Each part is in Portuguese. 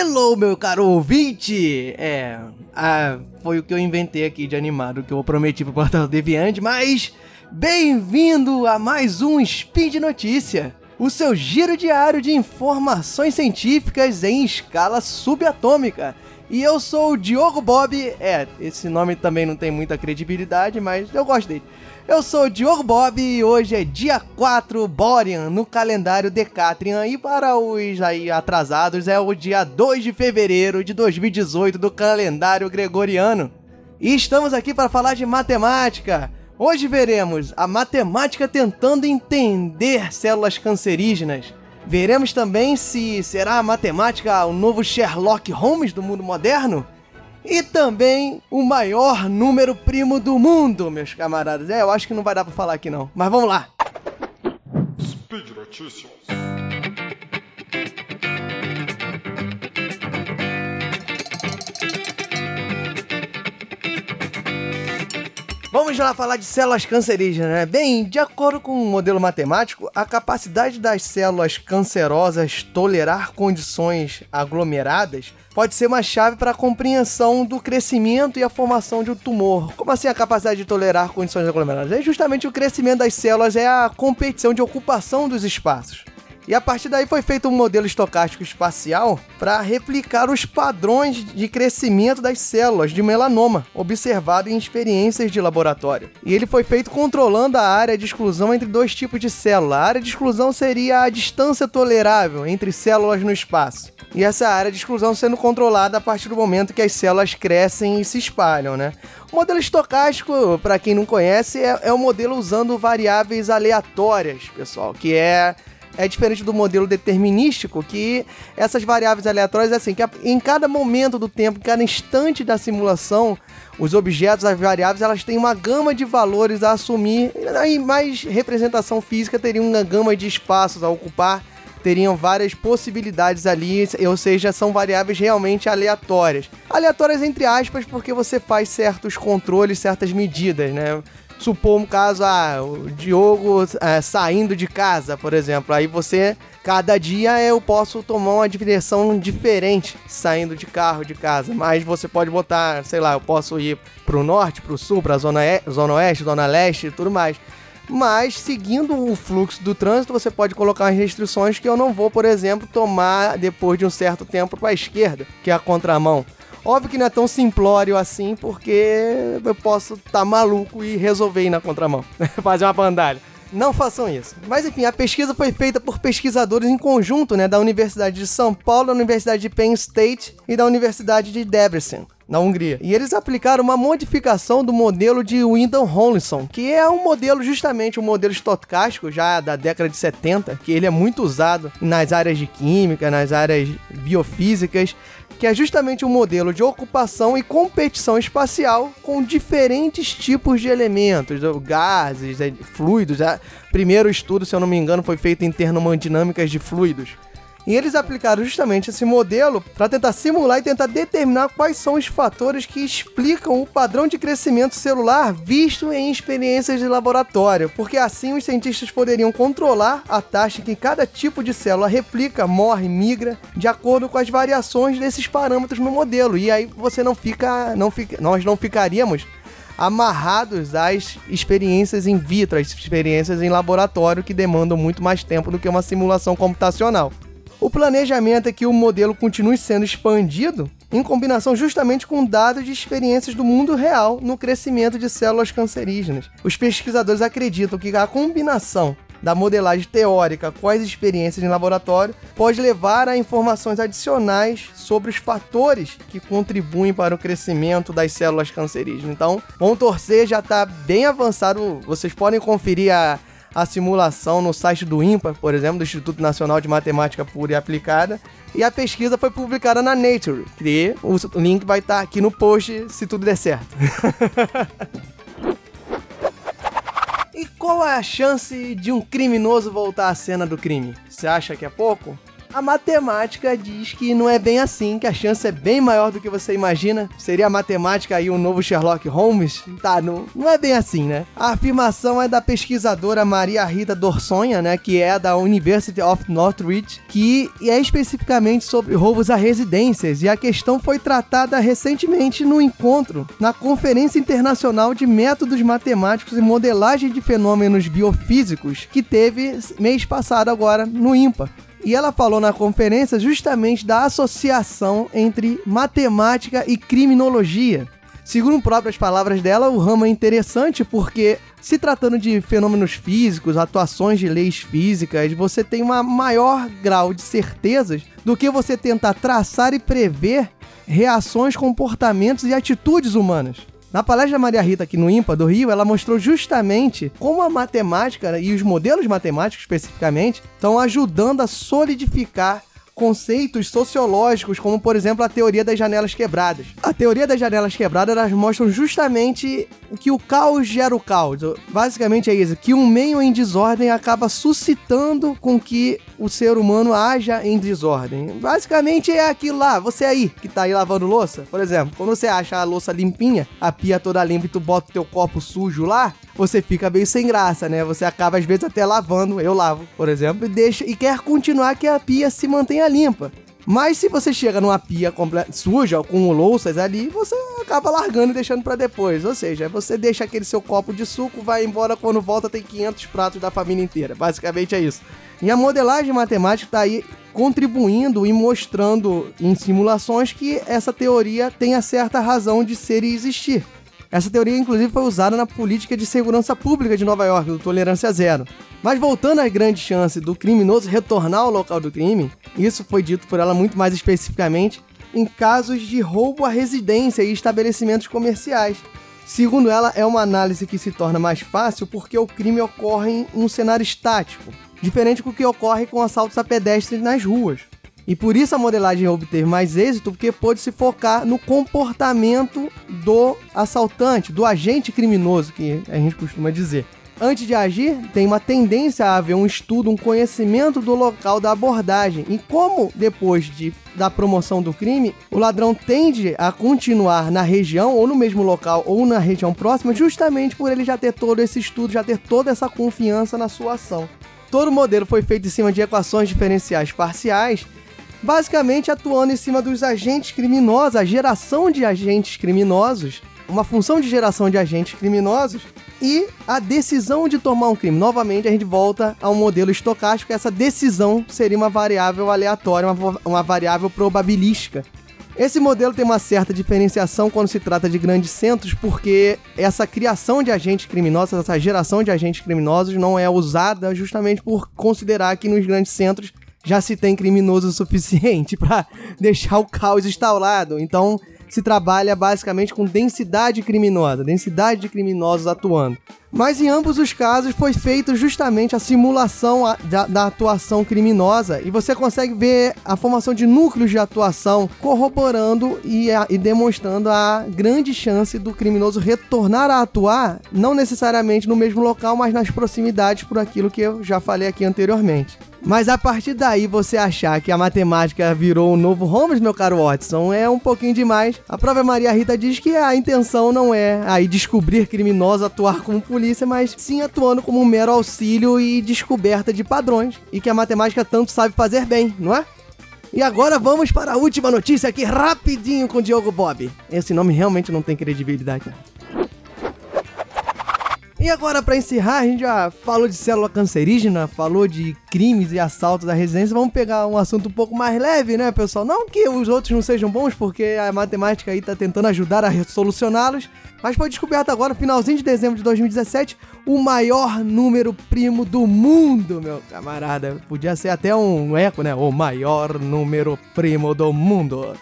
Hello, meu caro ouvinte! É, ah, foi o que eu inventei aqui de animado, que eu prometi pro Portal Deviante, mas bem-vindo a mais um Speed Notícia, o seu giro diário de informações científicas em escala subatômica. E eu sou o Diogo Bob, é, esse nome também não tem muita credibilidade, mas eu gosto dele. Eu sou o Diogo Bob e hoje é dia 4 Borean no calendário Decatrian e para os aí atrasados é o dia 2 de fevereiro de 2018 do calendário gregoriano. E estamos aqui para falar de matemática. Hoje veremos a matemática tentando entender células cancerígenas. Veremos também se será a matemática o novo Sherlock Holmes do mundo moderno e também o maior número primo do mundo, meus camaradas. É, eu acho que não vai dar pra falar aqui não. Mas vamos lá. Speed Notícias. Vamos lá falar de células cancerígenas, né? Bem, de acordo com o um modelo matemático, a capacidade das células cancerosas tolerar condições aglomeradas pode ser uma chave para a compreensão do crescimento e a formação de um tumor. Como assim a capacidade de tolerar condições aglomeradas? É justamente o crescimento das células, é a competição de ocupação dos espaços. E a partir daí foi feito um modelo estocástico espacial para replicar os padrões de crescimento das células de melanoma observado em experiências de laboratório. E ele foi feito controlando a área de exclusão entre dois tipos de célula. A área de exclusão seria a distância tolerável entre células no espaço. E essa área de exclusão sendo controlada a partir do momento que as células crescem e se espalham, né? O modelo estocástico, para quem não conhece, é, é um modelo usando variáveis aleatórias, pessoal, que é é diferente do modelo determinístico, que essas variáveis aleatórias, é assim, que em cada momento do tempo, em cada instante da simulação, os objetos, as variáveis, elas têm uma gama de valores a assumir, e mais representação física teria uma gama de espaços a ocupar, teriam várias possibilidades ali, ou seja, são variáveis realmente aleatórias. Aleatórias entre aspas, porque você faz certos controles, certas medidas, né? Supor um caso, ah, o Diogo é, saindo de casa, por exemplo. Aí você, cada dia eu posso tomar uma direção diferente saindo de carro de casa. Mas você pode botar, sei lá, eu posso ir pro norte, pro sul, pra zona, e, zona oeste, zona leste e tudo mais. Mas seguindo o fluxo do trânsito, você pode colocar as restrições que eu não vou, por exemplo, tomar depois de um certo tempo para a esquerda, que é a contramão. Óbvio que não é tão simplório assim, porque eu posso estar tá maluco e resolver ir na contramão, fazer uma bandalha. Não façam isso. Mas enfim, a pesquisa foi feita por pesquisadores em conjunto, né, da Universidade de São Paulo, da Universidade de Penn State e da Universidade de Debrecen na Hungria. E eles aplicaram uma modificação do modelo de Wyndham Rawlinson, que é um modelo justamente um modelo estocástico já da década de 70, que ele é muito usado nas áreas de química, nas áreas biofísicas, que é justamente um modelo de ocupação e competição espacial com diferentes tipos de elementos, gases, é, fluidos. Primeiro estudo, se eu não me engano, foi feito em termodinâmicas de fluidos. E eles aplicaram justamente esse modelo para tentar simular e tentar determinar quais são os fatores que explicam o padrão de crescimento celular visto em experiências de laboratório, porque assim os cientistas poderiam controlar a taxa que cada tipo de célula replica, morre, migra, de acordo com as variações desses parâmetros no modelo. E aí você não fica, não fica, nós não ficaríamos amarrados às experiências in vitro, às experiências em laboratório que demandam muito mais tempo do que uma simulação computacional. O planejamento é que o modelo continue sendo expandido em combinação justamente com dados de experiências do mundo real no crescimento de células cancerígenas. Os pesquisadores acreditam que a combinação da modelagem teórica com as experiências em laboratório pode levar a informações adicionais sobre os fatores que contribuem para o crescimento das células cancerígenas. Então, vamos torcer, já está bem avançado. Vocês podem conferir a a simulação no site do INPA, por exemplo, do Instituto Nacional de Matemática Pura e Aplicada. E a pesquisa foi publicada na Nature, que o link vai estar aqui no post se tudo der certo. e qual é a chance de um criminoso voltar à cena do crime? Você acha que é pouco? A matemática diz que não é bem assim, que a chance é bem maior do que você imagina. Seria a matemática aí um novo Sherlock Holmes? Tá, não, não é bem assim, né? A afirmação é da pesquisadora Maria Rita Dorsonha, né, que é da University of Northwich, que é especificamente sobre roubos a residências, e a questão foi tratada recentemente no encontro na Conferência Internacional de Métodos Matemáticos e Modelagem de Fenômenos Biofísicos, que teve mês passado agora no IMPA. E ela falou na conferência justamente da associação entre matemática e criminologia. Segundo próprias palavras dela, o ramo é interessante porque, se tratando de fenômenos físicos, atuações de leis físicas, você tem um maior grau de certezas do que você tentar traçar e prever reações, comportamentos e atitudes humanas. Na palestra da Maria Rita aqui no IMPA do Rio, ela mostrou justamente como a matemática e os modelos matemáticos especificamente estão ajudando a solidificar conceitos sociológicos, como por exemplo a teoria das janelas quebradas. A teoria das janelas quebradas elas mostram justamente que o caos gera o caos. Basicamente é isso, que um meio em desordem acaba suscitando com que o ser humano haja em desordem. Basicamente é aquilo lá, você aí que tá aí lavando louça, por exemplo, quando você acha a louça limpinha, a pia toda limpa e tu bota o teu copo sujo lá, você fica meio sem graça, né? Você acaba às vezes até lavando, eu lavo, por exemplo, e deixa e quer continuar que a pia se mantenha limpa. Mas se você chega numa pia suja, com louças ali, você acaba largando e deixando para depois. Ou seja, você deixa aquele seu copo de suco, vai embora, quando volta tem 500 pratos da família inteira. Basicamente é isso. E a modelagem matemática está aí contribuindo e mostrando em simulações que essa teoria tem a certa razão de ser e existir. Essa teoria, inclusive, foi usada na política de segurança pública de Nova York, do Tolerância Zero. Mas voltando à grande chance do criminoso retornar ao local do crime, isso foi dito por ela muito mais especificamente em casos de roubo à residência e estabelecimentos comerciais. Segundo ela, é uma análise que se torna mais fácil porque o crime ocorre em um cenário estático, diferente do que ocorre com assaltos a pedestres nas ruas. E por isso a modelagem obteve mais êxito, porque pôde se focar no comportamento do assaltante, do agente criminoso, que a gente costuma dizer. Antes de agir, tem uma tendência a haver um estudo, um conhecimento do local da abordagem. E como depois de, da promoção do crime, o ladrão tende a continuar na região, ou no mesmo local, ou na região próxima, justamente por ele já ter todo esse estudo, já ter toda essa confiança na sua ação. Todo o modelo foi feito em cima de equações diferenciais parciais basicamente atuando em cima dos agentes criminosos, a geração de agentes criminosos, uma função de geração de agentes criminosos e a decisão de tomar um crime. Novamente, a gente volta ao modelo estocástico, essa decisão seria uma variável aleatória, uma, uma variável probabilística. Esse modelo tem uma certa diferenciação quando se trata de grandes centros, porque essa criação de agentes criminosos, essa geração de agentes criminosos não é usada justamente por considerar que nos grandes centros já se tem criminoso o suficiente para deixar o caos instalado. Então, se trabalha basicamente com densidade criminosa, densidade de criminosos atuando. Mas em ambos os casos foi feita justamente a simulação da, da, atuação criminosa e você consegue ver a formação de núcleos de atuação corroborando e, a, e demonstrando a grande chance do criminoso retornar a atuar, não necessariamente no mesmo local, mas nas proximidades por aquilo que eu já falei aqui anteriormente. Mas a partir daí você achar que a matemática virou um novo Holmes, meu caro Watson, é um pouquinho demais. A própria Maria Rita diz que a intenção não é aí descobrir criminosos, atuar como polícia, mas sim atuando como um mero auxílio e descoberta de padrões. E que a matemática tanto sabe fazer bem, não é? E agora vamos para a última notícia aqui, rapidinho com o Diogo Bob. Esse nome realmente não tem credibilidade. E agora, para encerrar, a gente já falou de célula cancerígena, falou de crimes e assaltos da residência. Vamos pegar um assunto um pouco mais leve, né, pessoal? Não que os outros não sejam bons, porque a matemática aí tá tentando ajudar a solucioná-los. Mas foi descoberto agora, no finalzinho de dezembro de 2017, o maior número primo do mundo, meu camarada. Podia ser até um eco, né? O maior número primo do mundo.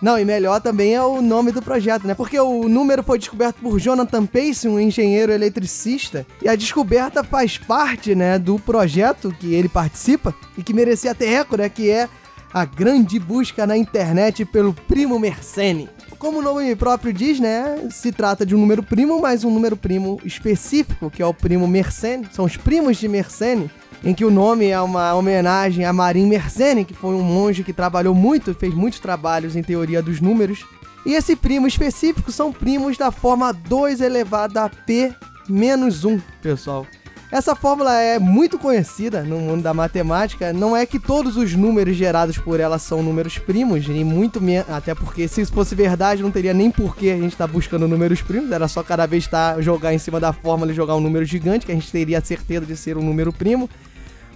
Não, e melhor também é o nome do projeto, né? Porque o número foi descoberto por Jonathan Pace, um engenheiro eletricista, e a descoberta faz parte, né, do projeto que ele participa e que merecia até eco, né, que é a grande busca na internet pelo primo Mersenne. Como o nome próprio diz, né, se trata de um número primo, mas um número primo específico, que é o primo Mersenne. São os primos de Mersenne em que o nome é uma homenagem a Marin Mersenne, que foi um monge que trabalhou muito, fez muitos trabalhos em teoria dos números. E esse primo específico são primos da forma 2 elevado a p menos 1, pessoal. Essa fórmula é muito conhecida no mundo da matemática. Não é que todos os números gerados por ela são números primos, e muito menos. Até porque se isso fosse verdade, não teria nem por que a gente estar tá buscando números primos. Era só cada vez tá, jogar em cima da fórmula e jogar um número gigante, que a gente teria a certeza de ser um número primo.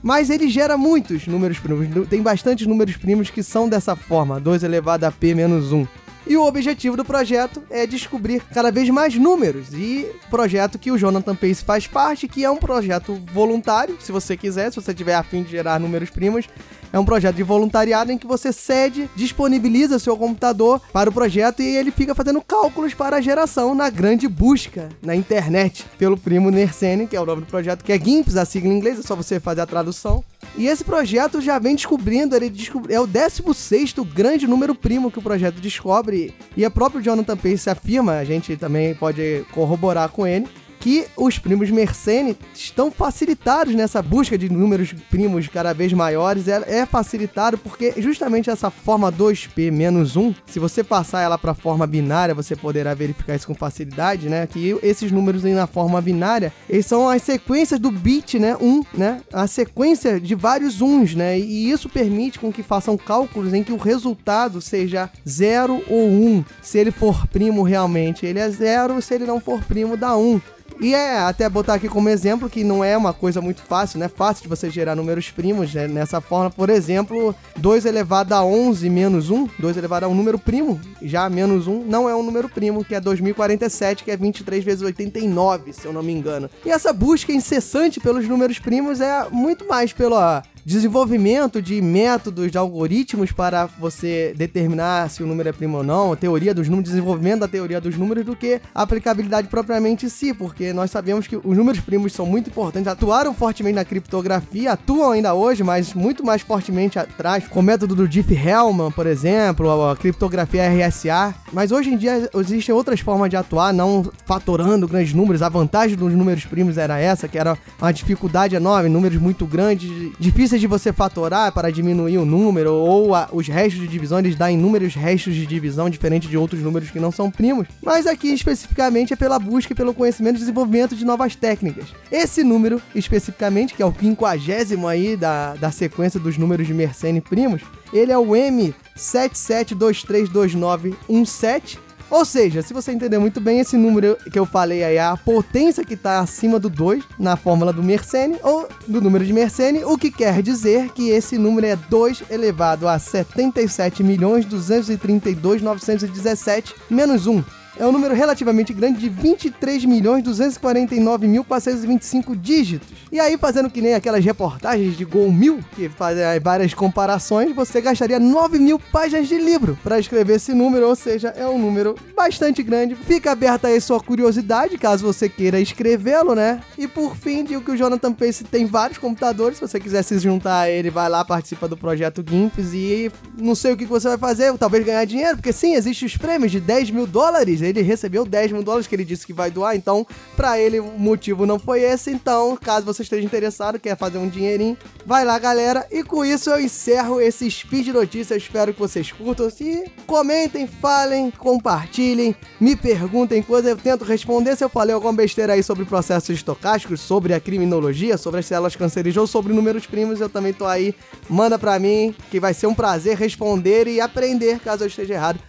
Mas ele gera muitos números primos. Tem bastantes números primos que são dessa forma: 2 elevado a p menos 1. E o objetivo do projeto é descobrir cada vez mais números. E projeto que o Jonathan Pace faz parte, que é um projeto voluntário, se você quiser, se você tiver afim de gerar números primos, é um projeto de voluntariado em que você cede, disponibiliza seu computador para o projeto e ele fica fazendo cálculos para a geração na grande busca na internet pelo primo Nersene, que é o nome do projeto, que é GIMPs, a sigla em inglês, é só você fazer a tradução. E esse projeto já vem descobrindo, ele é o 16 grande número primo que o projeto descobre, e o próprio Jonathan Pace afirma, a gente também pode corroborar com ele, que os primos Mersenne estão facilitados nessa busca de números primos cada vez maiores. É, é facilitado porque justamente essa forma 2p menos 1, se você passar ela para forma binária, você poderá verificar isso com facilidade, né? Que esses números na forma binária, eles são as sequências do bit, né? 1, né? A sequência de vários uns, né? E isso permite com que façam cálculos em que o resultado seja 0 ou 1. Se ele for primo realmente, ele é 0, se ele não for primo, dá 1. E é até botar aqui como exemplo que não é uma coisa muito fácil, não é fácil de você gerar números primos né? nessa forma. Por exemplo, 2 elevado a 11 menos 1, 2 elevado a um número primo, já menos 1, não é um número primo, que é 2047, que é 23 vezes 89, se eu não me engano. E essa busca incessante pelos números primos é muito mais pela desenvolvimento de métodos, de algoritmos para você determinar se o número é primo ou não, teoria dos números, desenvolvimento da teoria dos números, do que a aplicabilidade propriamente em si, porque nós sabemos que os números primos são muito importantes, atuaram fortemente na criptografia, atuam ainda hoje, mas muito mais fortemente atrás, com o método do Diffie-Hellman, por exemplo, a criptografia RSA, mas hoje em dia existem outras formas de atuar, não fatorando grandes números, a vantagem dos números primos era essa, que era uma dificuldade enorme, números muito grandes, difíceis de você fatorar para diminuir o número, ou a, os restos de divisão, eles dão inúmeros restos de divisão, diferente de outros números que não são primos. Mas aqui especificamente é pela busca e pelo conhecimento e desenvolvimento de novas técnicas. Esse número, especificamente, que é o quinquagésimo aí da, da sequência dos números de Mersenne primos, ele é o M77232917 ou seja, se você entender muito bem, esse número que eu falei aí é a potência que está acima do 2 na fórmula do Mersenne ou do número de Mersenne, o que quer dizer que esse número é 2 elevado a 77.232.917 menos 1 é um número relativamente grande de 23.249.425 dígitos. E aí, fazendo que nem aquelas reportagens de Gol 1000, que fazem várias comparações, você gastaria 9 mil páginas de livro para escrever esse número, ou seja, é um número bastante grande. Fica aberta aí sua curiosidade, caso você queira escrevê-lo, né? E por fim, digo que o Jonathan Pace tem vários computadores, se você quiser se juntar a ele, vai lá, participa do projeto GIMPs e não sei o que você vai fazer, talvez ganhar dinheiro, porque sim, existem os prêmios de 10 mil dólares, ele recebeu 10 mil dólares que ele disse que vai doar, então para ele o motivo não foi esse. Então, caso você esteja interessado, quer fazer um dinheirinho, vai lá, galera. E com isso eu encerro esse Speed Notícias. Espero que vocês curtam. Se comentem, falem, compartilhem, me perguntem coisas, eu tento responder. Se eu falei alguma besteira aí sobre processos estocásticos, sobre a criminologia, sobre as células cancerígenas ou sobre números primos, eu também tô aí. Manda pra mim, que vai ser um prazer responder e aprender caso eu esteja errado.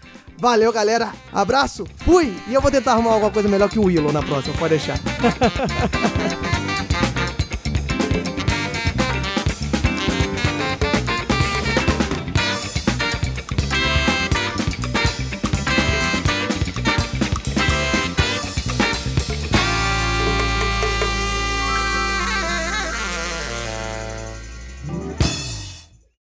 Valeu, galera. Abraço. Fui. E eu vou tentar arrumar alguma coisa melhor que o Willow na próxima. Pode deixar.